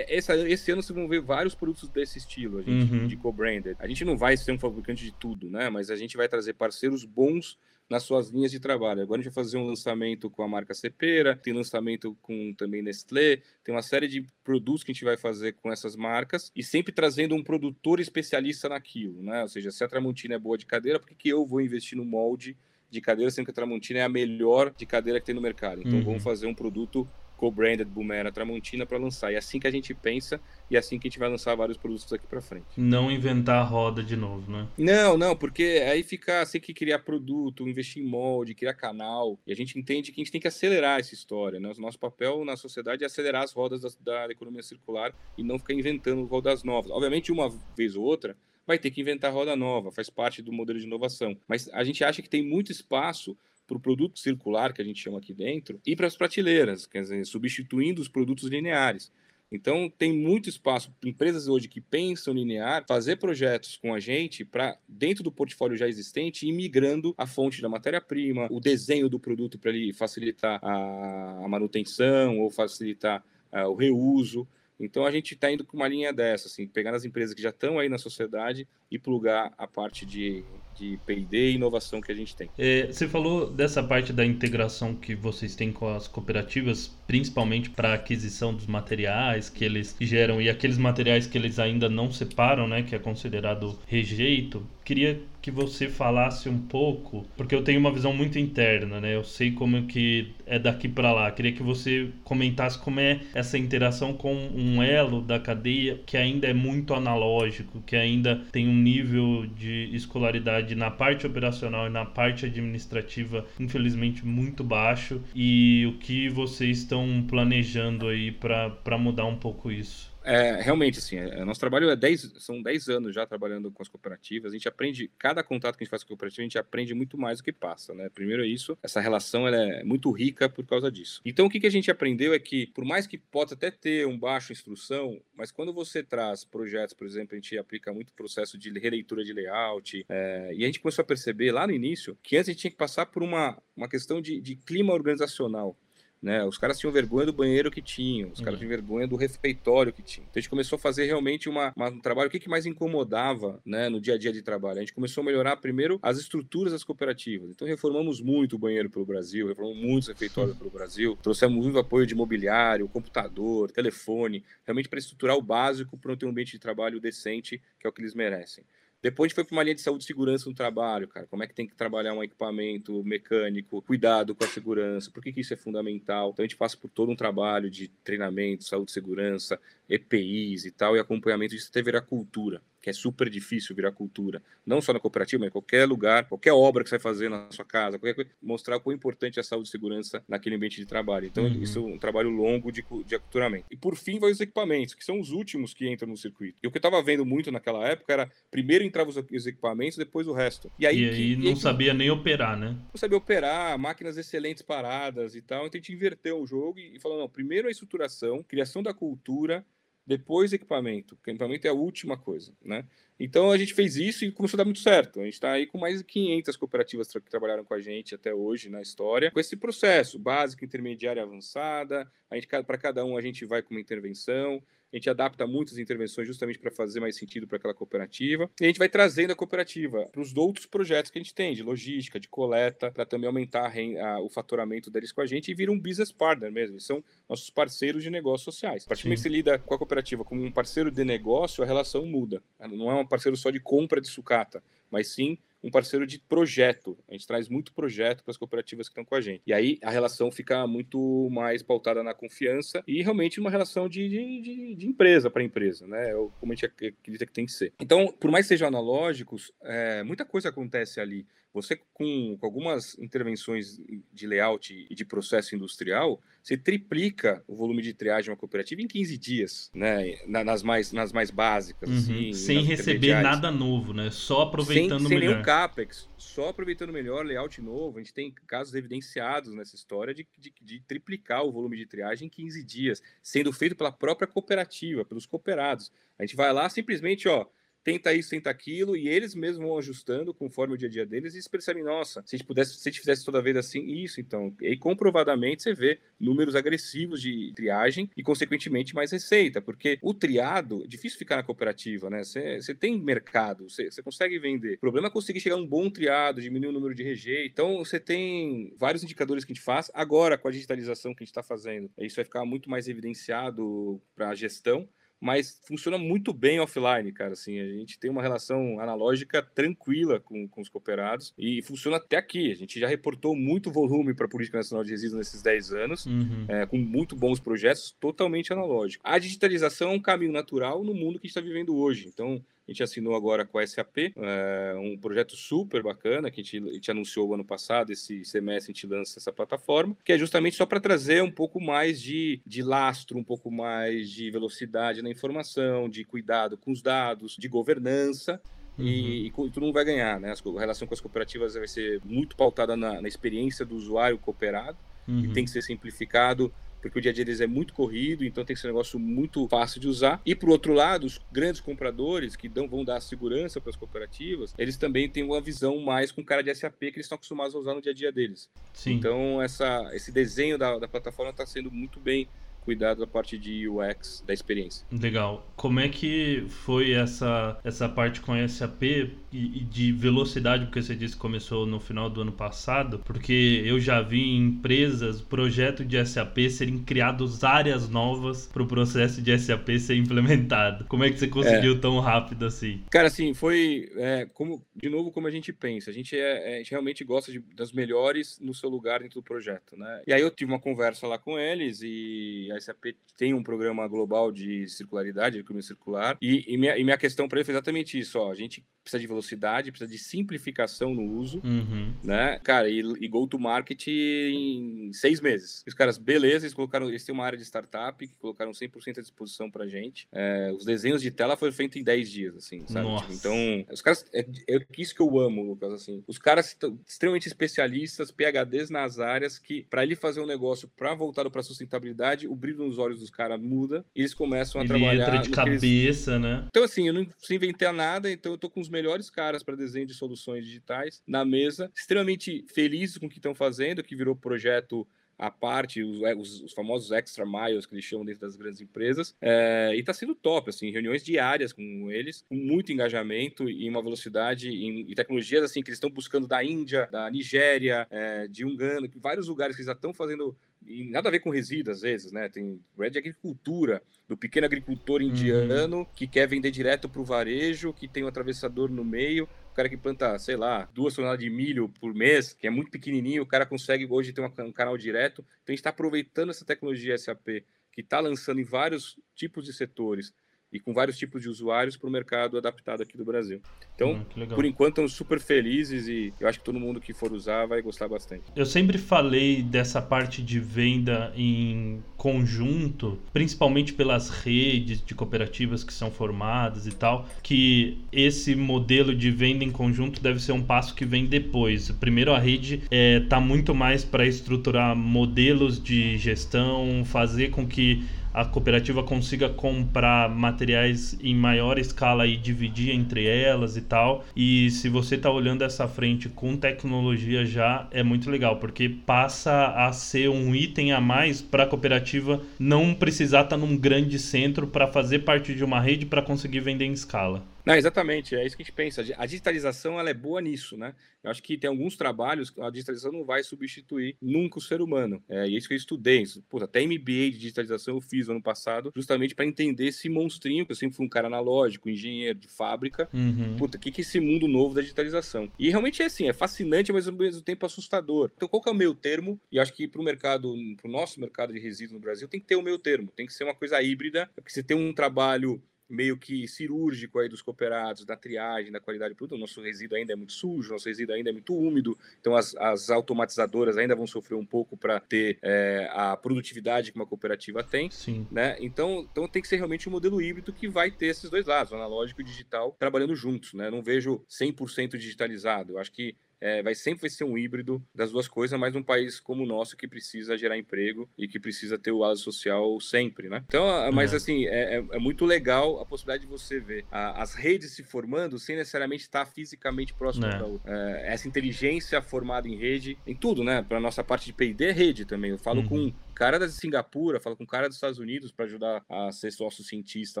essa, esse ano vocês vão ver vários produtos desse estilo, a gente, uhum. de co-branded. A gente não vai ser um fabricante de tudo, né? Mas a gente vai trazer parceiros bons nas suas linhas de trabalho. Agora a gente vai fazer um lançamento com a marca Cepera, tem lançamento com também Nestlé, tem uma série de produtos que a gente vai fazer com essas marcas e sempre trazendo um produtor especialista naquilo, né? Ou seja, se a Tramontina é boa de cadeira, por que, que eu vou investir no molde de cadeira, sendo que a Tramontina é a melhor de cadeira que tem no mercado? Então uhum. vamos fazer um produto co-branded Bumera Tramontina para lançar. E é assim que a gente pensa e é assim que a gente vai lançar vários produtos daqui para frente. Não inventar a roda de novo, né? Não, não, porque aí fica assim que criar produto, investir em molde, criar canal. E a gente entende que a gente tem que acelerar essa história. Né? O nosso papel na sociedade é acelerar as rodas da, da economia circular e não ficar inventando rodas novas. Obviamente, uma vez ou outra, vai ter que inventar roda nova, faz parte do modelo de inovação. Mas a gente acha que tem muito espaço para o produto circular, que a gente chama aqui dentro, e para as prateleiras, quer dizer, substituindo os produtos lineares. Então, tem muito espaço para empresas hoje que pensam linear fazer projetos com a gente para, dentro do portfólio já existente, ir migrando a fonte da matéria-prima, o desenho do produto para ele facilitar a, manutenção ou facilitar uh, o reuso. Então, a gente está indo com uma linha dessa, assim, pegar as empresas que já estão aí na sociedade e plugar a parte de de P&D e inovação que a gente tem. É, você falou dessa parte da integração que vocês têm com as cooperativas, principalmente para aquisição dos materiais que eles geram e aqueles materiais que eles ainda não separam, né, que é considerado rejeito. Queria que você falasse um pouco, porque eu tenho uma visão muito interna, né? Eu sei como que é daqui para lá. Queria que você comentasse como é essa interação com um elo da cadeia que ainda é muito analógico, que ainda tem um nível de escolaridade na parte operacional e na parte administrativa, infelizmente muito baixo, e o que vocês estão planejando aí para mudar um pouco isso. É, realmente, assim, é, nosso trabalho é 10, são 10 anos já trabalhando com as cooperativas. A gente aprende, cada contato que a gente faz com a cooperativa, a gente aprende muito mais do que passa, né? Primeiro é isso, essa relação ela é muito rica por causa disso. Então, o que, que a gente aprendeu é que, por mais que possa até ter um baixo instrução, mas quando você traz projetos, por exemplo, a gente aplica muito processo de releitura de layout, é, e a gente começou a perceber lá no início que antes a gente tinha que passar por uma, uma questão de, de clima organizacional. Né? Os caras tinham vergonha do banheiro que tinham, os uhum. caras tinham vergonha do refeitório que tinham. Então a gente começou a fazer realmente uma, uma um trabalho. O que, que mais incomodava né, no dia a dia de trabalho? A gente começou a melhorar primeiro as estruturas das cooperativas. Então reformamos muito o banheiro pelo Brasil, reformamos muitos refeitórios pelo Brasil, trouxemos muito apoio de mobiliário, computador, telefone, realmente para estruturar o básico para ter um ambiente de trabalho decente, que é o que eles merecem. Depois a gente foi para uma linha de saúde e segurança no trabalho, cara. Como é que tem que trabalhar um equipamento mecânico, cuidado com a segurança, por que, que isso é fundamental. Então a gente passa por todo um trabalho de treinamento, saúde e segurança, EPIs e tal, e acompanhamento disso até virar cultura que é super difícil virar cultura, não só na cooperativa, mas em qualquer lugar, qualquer obra que você vai fazer na sua casa, qualquer coisa, mostrar o quão importante é a saúde e segurança naquele ambiente de trabalho. Então, uhum. isso é um trabalho longo de, de aculturamento. E por fim, vai os equipamentos, que são os últimos que entram no circuito. E o que eu estava vendo muito naquela época era primeiro entrava os equipamentos, depois o resto. E aí, e aí que, não e sabia nem operar, né? Não sabia operar, máquinas excelentes paradas e tal. Então a gente inverteu o jogo e, e falou: não, primeiro a estruturação, criação da cultura depois equipamento. O equipamento é a última coisa, né? Então a gente fez isso e começou a dar muito certo. A gente está aí com mais de 500 cooperativas que trabalharam com a gente até hoje na história, com esse processo básico, intermediário, avançada. A gente para cada um a gente vai com uma intervenção. A gente adapta muitas intervenções justamente para fazer mais sentido para aquela cooperativa. E a gente vai trazendo a cooperativa para os outros projetos que a gente tem, de logística, de coleta, para também aumentar a, o faturamento deles com a gente e vira um business partner mesmo. Eles são nossos parceiros de negócios sociais. A partir do momento que você lida com a cooperativa como um parceiro de negócio, a relação muda. Não é um parceiro só de compra de sucata, mas sim um parceiro de projeto. A gente traz muito projeto para as cooperativas que estão com a gente. E aí a relação fica muito mais pautada na confiança e realmente uma relação de, de, de empresa para empresa, né? É como a gente acredita que tem que ser. Então, por mais que sejam analógicos, é, muita coisa acontece ali. Você, com, com, algumas intervenções de layout e de processo industrial, você triplica o volume de triagem de uma cooperativa em 15 dias, né? nas, mais, nas mais básicas. Uhum. Assim, sem receber nada novo, né? Só aproveitando sem, sem melhor. Nenhum CAPEX, só aproveitando melhor layout novo, a gente tem casos evidenciados nessa história de, de, de, triplicar o volume de triagem em 15 dias, sendo feito pela própria cooperativa, pelos cooperados. A gente vai lá simplesmente, ó, tenta isso, tenta aquilo, e eles mesmos vão ajustando conforme o dia a dia deles, e eles percebem, nossa, se a gente pudesse, se a gente fizesse toda vez assim, isso, então. E aí, comprovadamente, você vê números agressivos de triagem e, consequentemente, mais receita, porque o triado, é difícil ficar na cooperativa, né? Você, você tem mercado, você, você consegue vender. O problema é conseguir chegar a um bom triado, diminuir o número de rejeito. Então, você tem vários indicadores que a gente faz. Agora, com a digitalização que a gente está fazendo, isso vai ficar muito mais evidenciado para a gestão mas funciona muito bem offline, cara. Assim, a gente tem uma relação analógica tranquila com, com os cooperados e funciona até aqui. A gente já reportou muito volume para a Política Nacional de Resíduos nesses 10 anos, uhum. é, com muito bons projetos, totalmente analógico. A digitalização é um caminho natural no mundo que a gente está vivendo hoje. Então, a gente assinou agora com a SAP, é, um projeto super bacana que a gente, a gente anunciou ano passado. Esse semestre a gente lança essa plataforma, que é justamente só para trazer um pouco mais de, de lastro, um pouco mais de velocidade na informação, de cuidado com os dados, de governança. Uhum. E, e, todo mundo vai ganhar, né? A relação com as cooperativas vai ser muito pautada na, na experiência do usuário cooperado, uhum. e tem que ser simplificado porque o dia a dia deles é muito corrido, então tem que ser um negócio muito fácil de usar. E por outro lado, os grandes compradores que dão, vão dar segurança para as cooperativas, eles também têm uma visão mais com cara de SAP que eles estão acostumados a usar no dia a dia deles. Sim. Então essa, esse desenho da, da plataforma está sendo muito bem cuidado da parte de UX da experiência. Legal. Como é que foi essa, essa parte com SAP e, e, de velocidade, porque você disse que começou no final do ano passado? Porque eu já vi em empresas projeto de SAP serem criados áreas novas para o processo de SAP ser implementado. Como é que você conseguiu é. tão rápido assim? Cara, assim, foi é, como de novo como a gente pensa. A gente, é, a gente realmente gosta de, das melhores no seu lugar dentro do projeto, né? E aí eu tive uma conversa lá com eles e a SAP tem um programa global de circularidade, de economia circular, e, e, minha, e minha questão para ele foi exatamente isso, ó, a gente precisa de velocidade, precisa de simplificação no uso, uhum. né, cara, e, e go to market em seis meses. Os caras, beleza, eles colocaram, eles têm uma área de startup que colocaram 100% à disposição pra gente, é, os desenhos de tela foram feitos em 10 dias, assim, sabe? Tipo, então, os caras, é, é isso que eu amo, Lucas, assim, os caras estão extremamente especialistas, PHDs nas áreas que, para ele fazer um negócio para voltar para sustentabilidade, o brilho nos olhos dos caras muda e eles começam a ele trabalhar. Entra de cabeça, eles... né? Então, assim, eu não preciso inventar nada, então eu tô com os melhores caras para desenho de soluções digitais na mesa, extremamente felizes com o que estão fazendo, que virou projeto à parte, os, é, os, os, famosos extra miles que eles chamam dentro das grandes empresas, é, e está sendo top, assim, reuniões diárias com eles, com muito engajamento e uma velocidade em, e tecnologias assim que eles estão buscando da Índia, da Nigéria, é, de Uganda, vários lugares que eles já estão fazendo e nada a ver com resíduo às vezes, né? Tem red de agricultura, do pequeno agricultor uhum. indiano uhum. que quer vender direto para o varejo, que tem um atravessador no meio, o cara que planta, sei lá, duas toneladas de milho por mês, que é muito pequenininho, o cara consegue hoje ter um canal direto. Então a gente está aproveitando essa tecnologia SAP que está lançando em vários tipos de setores e com vários tipos de usuários para o mercado adaptado aqui do Brasil. Então, hum, por enquanto, estamos super felizes e eu acho que todo mundo que for usar vai gostar bastante. Eu sempre falei dessa parte de venda em conjunto, principalmente pelas redes de cooperativas que são formadas e tal, que esse modelo de venda em conjunto deve ser um passo que vem depois. Primeiro, a rede está é, tá muito mais para estruturar modelos de gestão, fazer com que a cooperativa consiga comprar materiais em maior escala e dividir entre elas e tal. E se você está olhando essa frente com tecnologia já é muito legal, porque passa a ser um item a mais para a cooperativa não precisar estar tá num grande centro para fazer parte de uma rede para conseguir vender em escala. Não, exatamente, é isso que a gente pensa. A digitalização ela é boa nisso, né? Eu acho que tem alguns trabalhos a digitalização não vai substituir nunca o ser humano. É, e é isso que eu estudei. Puta, até MBA de digitalização eu fiz no ano passado, justamente para entender esse monstrinho, que eu sempre fui um cara analógico, engenheiro de fábrica. Uhum. Puta, o que, que é esse mundo novo da digitalização? E realmente é assim, é fascinante, mas ao mesmo tempo assustador. Então, qual que é o meio termo? E acho que para o mercado, para o nosso mercado de resíduos no Brasil, tem que ter o meio termo, tem que ser uma coisa híbrida, porque você tem um trabalho meio que cirúrgico aí dos cooperados, da triagem, da qualidade do produto. O nosso resíduo ainda é muito sujo, nosso resíduo ainda é muito úmido, então as, as automatizadoras ainda vão sofrer um pouco para ter é, a produtividade que uma cooperativa tem. Sim. Né? Então, então tem que ser realmente um modelo híbrido que vai ter esses dois lados, o analógico e o digital, trabalhando juntos. Né? Não vejo 100% digitalizado. Eu acho que é, vai sempre vai ser um híbrido das duas coisas, mas num país como o nosso que precisa gerar emprego e que precisa ter o lado social sempre, né? Então, mas é. assim, é, é, é, muito legal a possibilidade de você ver a, as redes se formando sem necessariamente estar fisicamente próximo é. da outra. Essa inteligência formada em rede, em tudo, né? Para nossa parte de P&D rede também. Eu falo uhum. com cara da Singapura, falo com cara dos Estados Unidos para ajudar a ser sócio cientista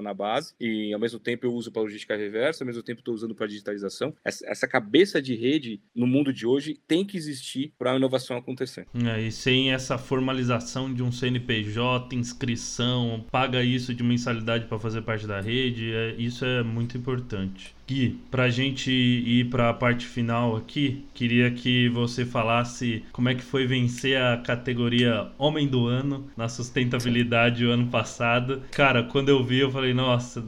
na base e ao mesmo tempo eu uso para logística reversa, ao mesmo tempo estou usando para digitalização. Essa, essa, cabeça de rede no mundo de hoje tem que existir para a inovação acontecer. É, e sem essa formalização de um CNPJ, inscrição, paga isso de mensalidade para fazer parte da rede, é, isso é muito importante. Gui, para a gente ir para a parte final aqui, queria que você falasse como é que foi vencer a categoria Homem do Ano na sustentabilidade o ano passado. Cara, quando eu vi, eu falei, nossa,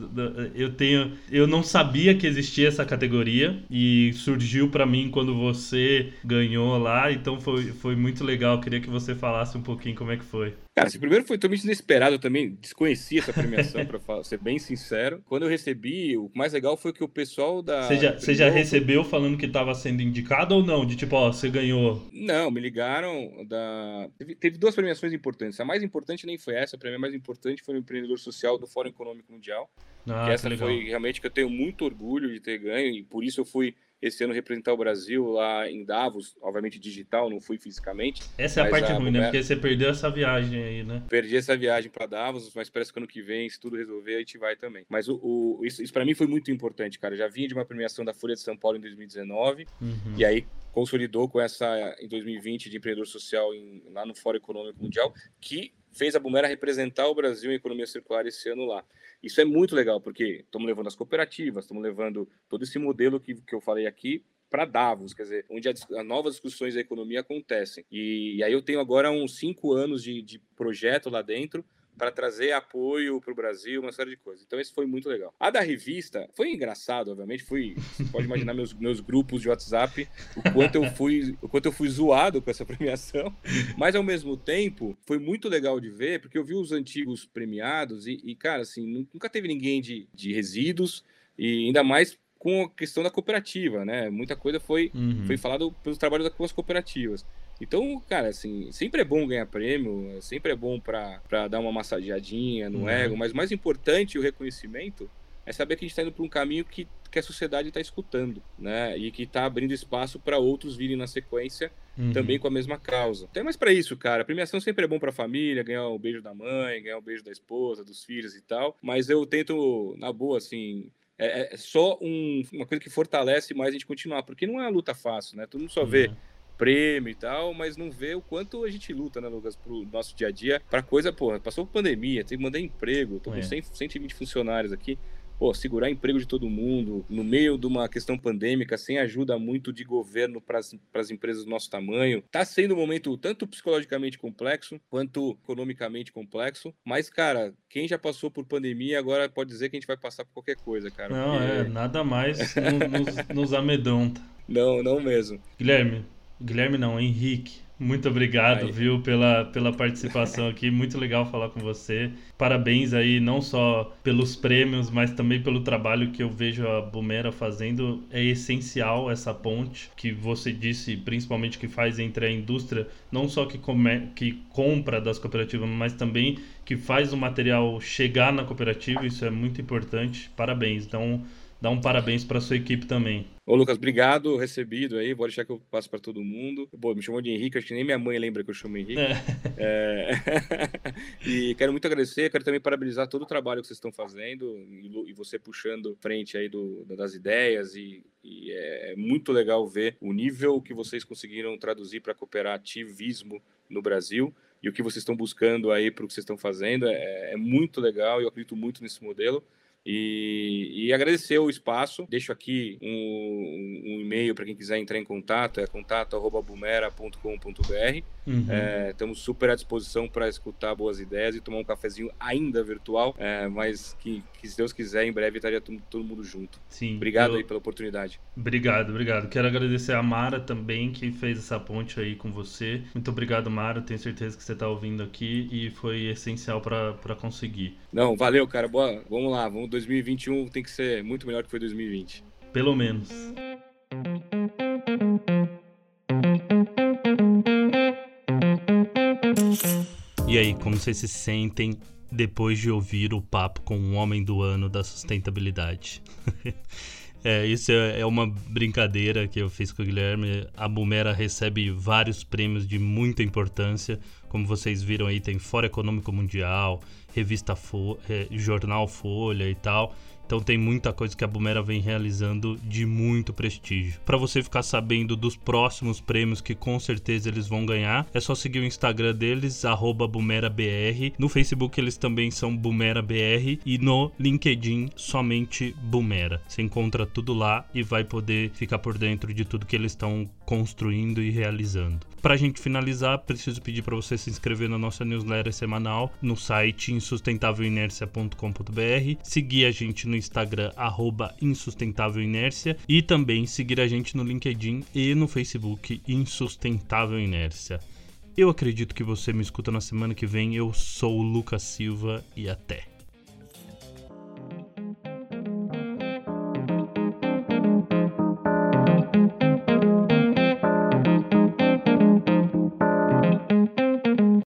eu tenho, eu não sabia que existia essa categoria e surgiu para mim quando você ganhou lá, então foi, foi muito legal. Eu queria que você falasse um pouquinho como é que foi. Cara, esse primeiro foi totalmente inesperado, eu também desconhecia essa premiação, para ser bem sincero. Quando eu recebi, o mais legal foi que o pessoal da. Você já, você já recebeu falando que estava sendo indicado ou não? De tipo, ó, você ganhou. Não, me ligaram da. Teve, teve, duas premiações importantes. A mais importante nem foi essa, a premiação mais importante foi o empreendedor social do Fórum Econômico Mundial. Ah, que essa foi realmente que eu tenho muito orgulho de ter ganho, e por isso eu fui esse ano representar o Brasil lá em Davos, obviamente digital, não fui fisicamente. Essa é a parte a ruim, né? Porque você perdeu essa viagem aí, né? Perdi essa viagem para Davos, mas parece que ano que vem, se tudo resolver, a gente vai também. Mas o, o isso, isso para mim foi muito importante, cara. Eu já vinha de uma premiação da Folha de São Paulo em 2019, uhum. e aí consolidou com essa em 2020 de empreendedor social em, lá no Fórum Econômico Mundial, que fez a Bumera representar o Brasil em economia circular esse ano lá. Isso é muito legal, porque estamos levando as cooperativas, estamos levando todo esse modelo que, que eu falei aqui para Davos, quer dizer, onde as novas discussões da economia acontecem. E, e, aí eu tenho agora uns cinco anos de, de projeto lá dentro para trazer apoio para o Brasil, uma série de coisas. Então, esse foi muito legal. A da revista foi engraçado, obviamente. Fui, você pode imaginar meus, meus grupos de WhatsApp, o quanto eu fui, o quanto eu fui zoado com essa premiação. Mas ao mesmo tempo, foi muito legal de ver, porque eu vi os antigos premiados e, e cara, assim, nunca teve ninguém de, de resíduos e ainda mais com a questão da cooperativa, né? Muita coisa foi, uhum. foi falado pelos trabalhos das cooperativas. Então, cara, assim, sempre é bom ganhar prêmio, sempre é bom para dar uma massageadinha no uhum. ego, mas mais importante o reconhecimento é saber que a gente está indo para um caminho que, que a sociedade está escutando, né? E que está abrindo espaço para outros virem na sequência uhum. também com a mesma causa. Tem mais para isso, cara. A premiação sempre é bom para a família, ganhar o beijo da mãe, ganhar o beijo da esposa, dos filhos e tal. Mas eu tento, na boa, assim, é, é só um, uma coisa que fortalece mais a gente continuar, porque não é uma luta fácil, né? Todo mundo só uhum. Prêmio e tal, mas não vê o quanto a gente luta, né, Lucas, pro nosso dia a dia, pra coisa, pô, passou por pandemia, tem que mandar emprego, tô com é. 100, 120 funcionários aqui, pô, segurar emprego de todo mundo no meio de uma questão pandêmica, sem ajuda muito de governo para as empresas do nosso tamanho. Tá sendo um momento tanto psicologicamente complexo quanto economicamente complexo, mas, cara, quem já passou por pandemia agora pode dizer que a gente vai passar por qualquer coisa, cara. Não, porque... é, nada mais nos, nos amedronta. Não, não mesmo. Guilherme, Guilherme não, Henrique. Muito obrigado, aí. viu, pela, pela participação aqui. Muito legal falar com você. Parabéns aí, não só pelos prêmios, mas também pelo trabalho que eu vejo a Bumera fazendo. É essencial essa ponte que você disse, principalmente que faz entre a indústria, não só que, come, que compra das cooperativas, mas também que faz o material chegar na cooperativa. Isso é muito importante. Parabéns. Então, dá um parabéns para sua equipe também. Ô, Lucas, obrigado, recebido aí. Vou deixar que eu passo para todo mundo. Pô, me chamou de Henrique, acho que nem minha mãe lembra que eu chamo Henrique. É. É... e quero muito agradecer, quero também parabenizar todo o trabalho que vocês estão fazendo e você puxando frente aí do, das ideias. E, e é muito legal ver o nível que vocês conseguiram traduzir para cooperativismo no Brasil e o que vocês estão buscando aí para o que vocês estão fazendo. É, é muito legal e eu acredito muito nesse modelo. E, e agradecer o espaço. Deixo aqui um, um e-mail para quem quiser entrar em contato, é contato.bumera.com.br. Uhum. É, estamos super à disposição para escutar boas ideias e tomar um cafezinho ainda virtual, é, mas que, que, se Deus quiser, em breve estaria todo, todo mundo junto. Sim. Obrigado eu... aí pela oportunidade. Obrigado, obrigado. Quero agradecer a Mara também, que fez essa ponte aí com você. Muito obrigado, Mara. Tenho certeza que você está ouvindo aqui e foi essencial para conseguir. Não, valeu, cara. Boa. Vamos lá. Vamos 2021 tem que ser muito melhor que foi 2020. Pelo menos. E aí, como vocês se sentem depois de ouvir o papo com o homem do ano da sustentabilidade? É, isso é, é, uma brincadeira que eu fiz com o Guilherme. A Bumera recebe vários prêmios de muita importância. Como vocês viram aí, tem Fórum Econômico Mundial, Revista Fo é, Jornal Folha e tal. Então tem muita coisa que a Bumera vem realizando de muito prestígio. Para você ficar sabendo dos próximos prêmios que com certeza eles vão ganhar, é só seguir o Instagram deles @bumerabr. No Facebook eles também são BumeraBR e no LinkedIn somente Bumera. Você encontra tudo lá e vai poder ficar por dentro de tudo que eles estão construindo e realizando. Para a gente finalizar, preciso pedir para você se inscrever na nossa newsletter semanal no site insustentavelinercia.com.br, seguir a gente no Instagram @insustentávelinércia e também seguir a gente no LinkedIn e no Facebook Insustentável Inércia. Eu acredito que você me escuta na semana que vem. Eu sou o Lucas Silva e até.